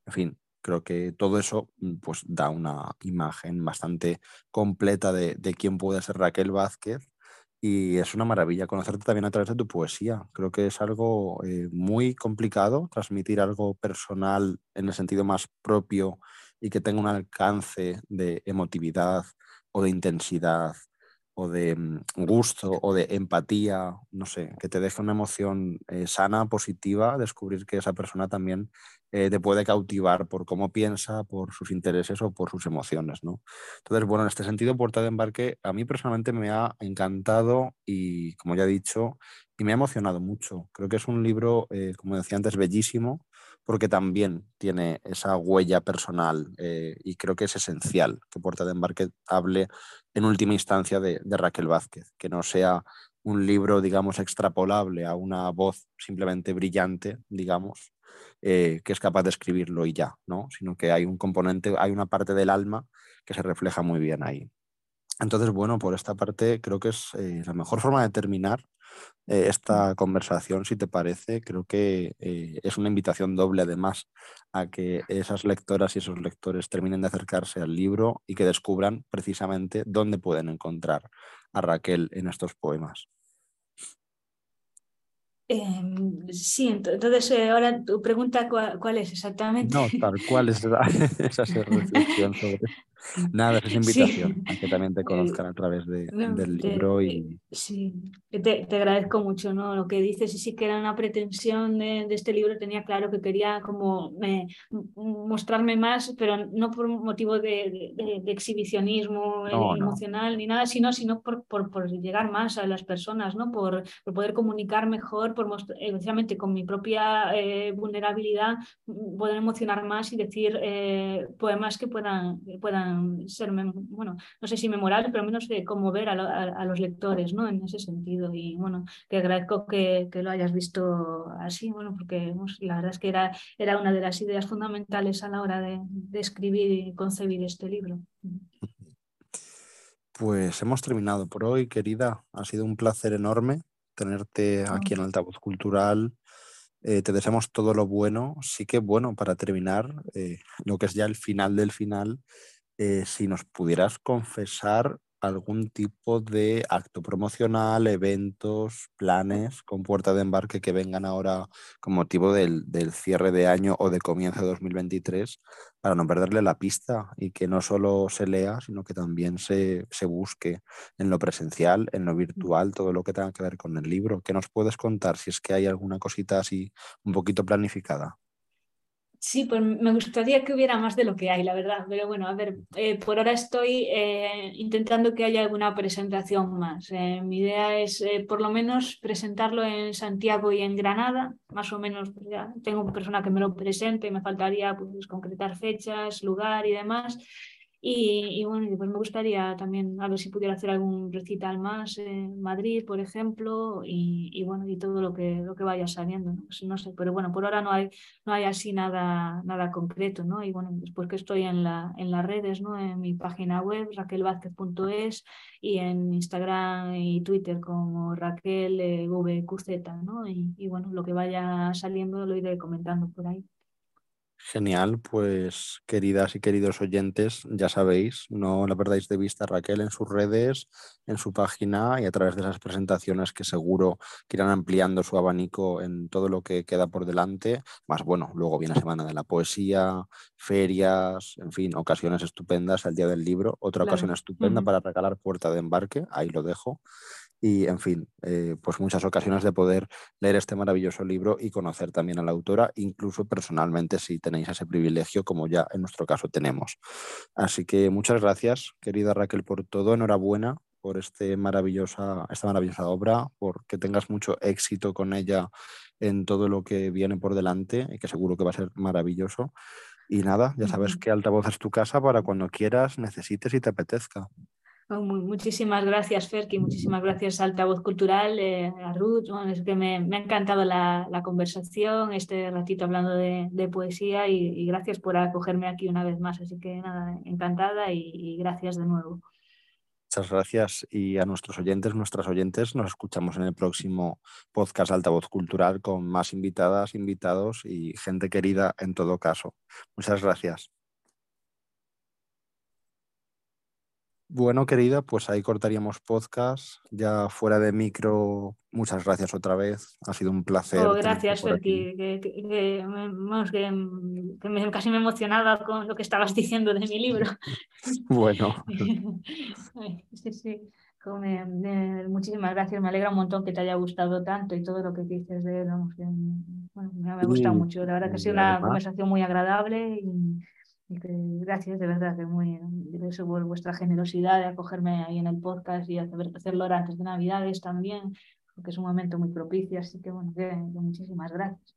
En fin, Creo que todo eso mm, pues, da una imagen bastante completa de, de quién puede ser Raquel Vázquez y es una maravilla conocerte también a través de tu poesía. Creo que es algo eh, muy complicado transmitir algo personal en el sentido más propio y que tenga un alcance de emotividad o de intensidad o de mm, gusto o de empatía, no sé, que te deje una emoción eh, sana, positiva, descubrir que esa persona también eh, te puede cautivar por cómo piensa, por sus intereses o por sus emociones, ¿no? Entonces, bueno, en este sentido, Puerta de Embarque a mí personalmente me ha encantado y, como ya he dicho, y me ha emocionado mucho. Creo que es un libro, eh, como decía antes, bellísimo, porque también tiene esa huella personal eh, y creo que es esencial que Puerta de Embarque hable en última instancia de, Raquel Vázquez, que no sea un libro, digamos, extrapolable a una voz simplemente brillante, digamos, eh, que es capaz de escribirlo y ya, ¿no? Sino que hay un componente, hay una parte del alma que se refleja muy bien ahí. Entonces, bueno, por esta parte creo que es eh, la mejor forma de terminar eh, esta conversación, si te parece. Creo que eh, es una invitación doble, además, a que esas lectoras y esos lectores terminen de acercarse al libro y que descubran precisamente dónde pueden encontrar a Raquel en estos poemas. Em, sí, entonces eh, ahora tu pregunta cuál, es exactamente. No, tal cual es esa reflexión sobre Nada, es invitación a que también te conozcan a través de, del libro. Y... Sí, te, agradezco mucho ¿no? lo que dices y sí que era una pretensión de, este libro, tenía claro que quería como eh, mostrarme más, pero no por motivo de, exhibicionismo eh, emocional ni nada, sino, sino por, por, por, llegar más a las personas, ¿no? por, por poder comunicar mejor, por especialmente con mi propia eh, vulnerabilidad, poder emocionar más y decir poemas que puedan, puedan ser, bueno, no sé si memorable, pero al menos de conmover a, los lectores, ¿no? En ese sentido. Y bueno, te agradezco que, lo hayas visto así, bueno, porque la verdad es que era, era una de las ideas fundamentales a la hora de, escribir y concebir este libro. Pues hemos terminado por hoy, querida. Ha sido un placer enorme tenerte aquí en Altavoz Cultural. Eh, te deseamos todo lo bueno. Sí que, bueno, para terminar, eh, lo que es ya el final del final, eh, si nos pudieras confesar algún tipo de acto promocional, eventos, planes con puerta de embarque que vengan ahora con motivo del, cierre de año o de comienzo de 2023 para no perderle la pista y que no solo se lea, sino que también se, se busque en lo presencial, en lo virtual, todo lo que tenga que ver con el libro. ¿Qué nos puedes contar si es que hay alguna cosita así un poquito planificada? Sí, pues me gustaría que hubiera más de lo que hay, la verdad. Pero bueno, a ver, eh, por ahora estoy eh, intentando que haya alguna presentación más. Eh, mi idea es por lo menos presentarlo en Santiago y en Granada. Más o menos, pues ya tengo una persona que me lo presente, me faltaría pues, concretar fechas, lugar y demás. Y, bueno, pues me gustaría también a ver si pudiera hacer algún recital más en Madrid, por ejemplo, y, bueno, y todo lo que, lo que vaya saliendo, ¿no? Pues no sé, pero bueno, por ahora no hay, no hay así nada, nada concreto, ¿no? Y bueno, después que estoy en, la, en las redes, ¿no? En mi página web, raquelvázquez.es, y en Instagram y Twitter como Raquel eh, ¿no? Y, y bueno, lo que vaya saliendo lo iré comentando por ahí. Genial, pues queridas y queridos oyentes, ya sabéis, no la perdáis de vista Raquel en sus redes, en su página y a través de esas presentaciones que seguro que irán ampliando su abanico en todo lo que queda por delante. Más bueno, luego viene Semana de la Poesía, ferias, en fin, ocasiones estupendas, el Día del Libro, otra ocasión estupenda para regalar puerta de embarque, ahí lo dejo y, en fin, eh, pues muchas ocasiones de poder leer este maravilloso libro y conocer también a la autora, incluso personalmente si tenéis ese privilegio, como ya en nuestro caso tenemos. Así que muchas gracias, querida Raquel, por todo. Enhorabuena por este maravillosa, esta maravillosa obra, por que tengas mucho éxito con ella en todo lo que viene por delante y que seguro que va a ser maravilloso. Y nada, ya sabes que altavoz es tu casa para cuando quieras, necesites y te apetezca. Oh, muchísimas gracias, Ferki, muchísimas gracias Altavoz Cultural, eh, a Ruth. es que me, ha encantado la, conversación, este ratito hablando de, poesía y, gracias por acogerme aquí una vez más. Así que nada, encantada y gracias de nuevo. Muchas gracias y a nuestros oyentes, nuestras oyentes, nos escuchamos en el próximo podcast Altavoz Cultural con más invitadas, invitados y gente querida en todo caso. Muchas gracias. Bueno, querida, pues ahí cortaríamos podcast. Ya fuera de micro, muchas gracias otra vez. Ha sido un placer. Oh, gracias, Ferti, que, casi me emocionaba con lo que estabas diciendo de mi libro. bueno. sí, sí. muchísimas gracias, me alegra un montón que te haya gustado tanto y todo lo que dices de él. me ha gustado mucho, la verdad que ha sido una conversación muy agradable y, gracias, de verdad, que muy por vuestra generosidad de acogerme ahí en el podcast y hacerlo ahora antes de Navidades también, porque es un momento muy propicio, así que bueno, muchísimas gracias.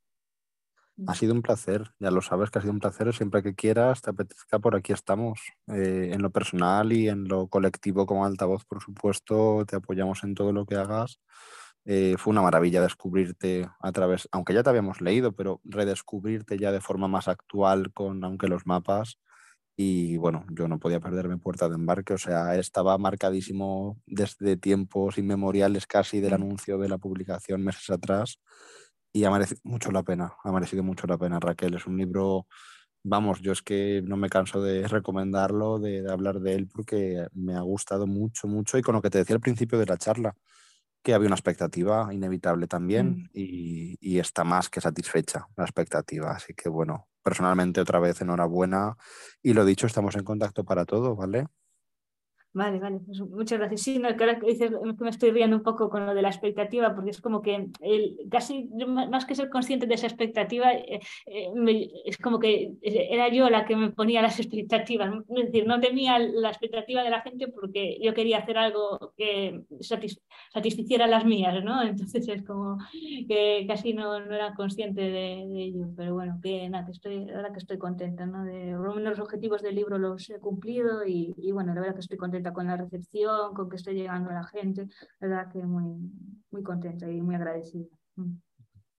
Ha sido un placer, ya lo sabes que ha sido un placer, siempre que quieras, te apetezca, por aquí estamos, eh, en lo personal y en lo colectivo como altavoz, por supuesto, te apoyamos en todo lo que hagas eh, fue una maravilla descubrirte a través, aunque ya te habíamos leído, pero redescubrirte ya de forma más actual con, aunque los mapas. Y bueno, yo no podía perderme puerta de embarque, o sea, estaba marcadísimo desde tiempos inmemoriales casi del mm. anuncio de la publicación meses atrás y ha merecido mucho la pena, ha merecido mucho la pena Raquel. Es un libro, vamos, yo es que no me canso de recomendarlo, de hablar de él porque me ha gustado mucho, mucho y con lo que te decía al principio de la charla, que había una expectativa inevitable también mm. y, está más que satisfecha la expectativa. Así que bueno, personalmente otra vez enhorabuena y lo dicho, estamos en contacto para todo, ¿vale? Vale, vale, pues muchas gracias. Sí, no, que ahora que dices, me estoy riendo un poco con lo de la expectativa, porque es como que el, casi más que ser consciente de esa expectativa, eh, eh, es como que era yo la que me ponía las expectativas. Es decir, no temía la expectativa de la gente porque yo quería hacer algo que satisficiera las mías, ¿no? Entonces es como que casi no, no era consciente de, ello. Pero bueno, que nada, que estoy, ahora que estoy contenta, ¿no? De, los objetivos del libro los he cumplido y, y bueno, la verdad que estoy contenta con la recepción, con que estoy llegando la gente, la verdad que muy, muy contenta y muy agradecida. Mm.